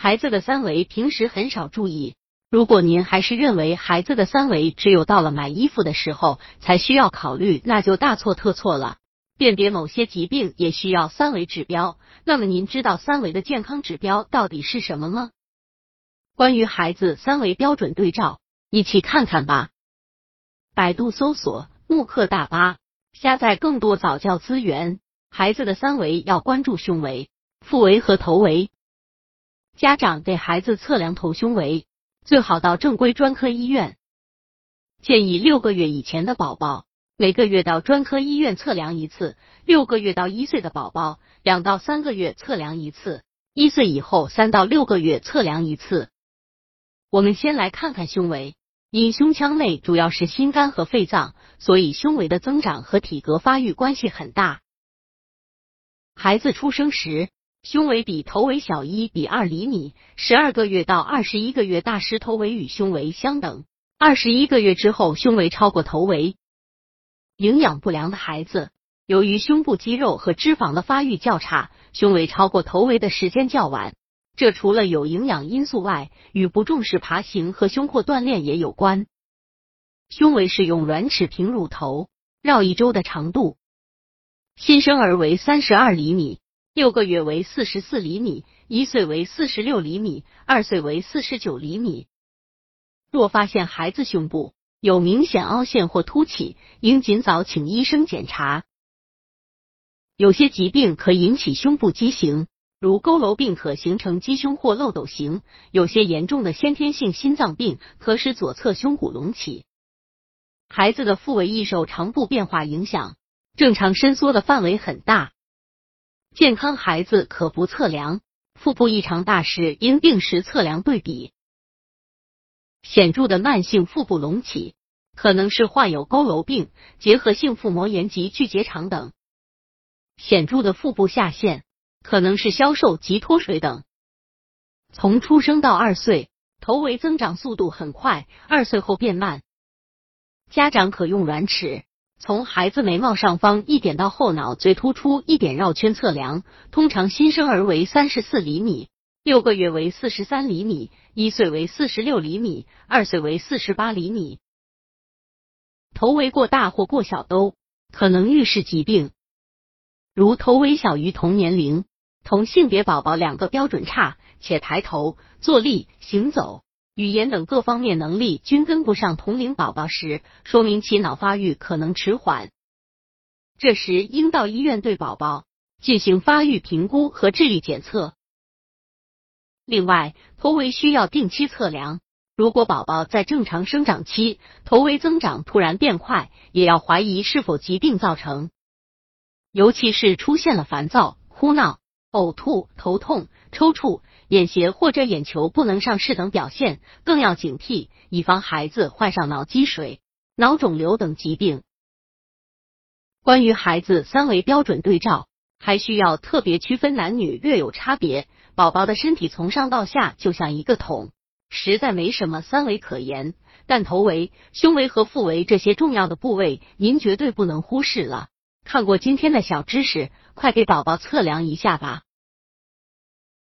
孩子的三围平时很少注意。如果您还是认为孩子的三围只有到了买衣服的时候才需要考虑，那就大错特错了。辨别某些疾病也需要三维指标。那么您知道三维的健康指标到底是什么吗？关于孩子三维标准对照，一起看看吧。百度搜索慕课大巴，下载更多早教资源。孩子的三维要关注胸围、腹围和头围。家长给孩子测量头胸围。最好到正规专科医院，建议六个月以前的宝宝每个月到专科医院测量一次，六个月到一岁的宝宝两到三个月测量一次，一岁以后三到六个月测量一次。我们先来看看胸围，因胸腔内主要是心肝和肺脏，所以胸围的增长和体格发育关系很大。孩子出生时。胸围比头围小一比二厘米，十二个月到二十一个月大时头围与胸围相等，二十一个月之后胸围超过头围。营养不良的孩子，由于胸部肌肉和脂肪的发育较差，胸围超过头围的时间较晚。这除了有营养因素外，与不重视爬行和胸廓锻炼也有关。胸围是用软尺平乳头绕一周的长度，新生儿为三十二厘米。六个月为四十四厘米，一岁为四十六厘米，二岁为四十九厘米。若发现孩子胸部有明显凹陷或凸起，应尽早请医生检查。有些疾病可引起胸部畸形，如佝偻病可形成鸡胸或漏斗形；有些严重的先天性心脏病可使左侧胸骨隆起。孩子的腹围易受长部变化影响，正常伸缩的范围很大。健康孩子可不测量，腹部异常大时应定时测量对比。显著的慢性腹部隆起可能是患有佝偻病、结核性腹膜炎及巨结肠等；显著的腹部下陷可能是消瘦及脱水等。从出生到二岁，头围增长速度很快，二岁后变慢。家长可用软尺。从孩子眉毛上方一点到后脑最突出一点绕圈测量，通常新生儿为三十四厘米，六个月为四十三厘米，一岁为四十六厘米，二岁为四十八厘米。头围过大或过小都可能预示疾病，如头围小于同年龄、同性别宝宝两个标准差，且抬头、坐立、行走。语言等各方面能力均跟不上同龄宝宝时，说明其脑发育可能迟缓。这时应到医院对宝宝进行发育评估和智力检测。另外，头围需要定期测量。如果宝宝在正常生长期头围增长突然变快，也要怀疑是否疾病造成。尤其是出现了烦躁、哭闹、呕吐、头痛、抽搐。眼斜或者眼球不能上视等表现，更要警惕，以防孩子患上脑积水、脑肿瘤等疾病。关于孩子三维标准对照，还需要特别区分男女略有差别。宝宝的身体从上到下就像一个桶，实在没什么三维可言。但头围、胸围和腹围这些重要的部位，您绝对不能忽视了。看过今天的小知识，快给宝宝测量一下吧。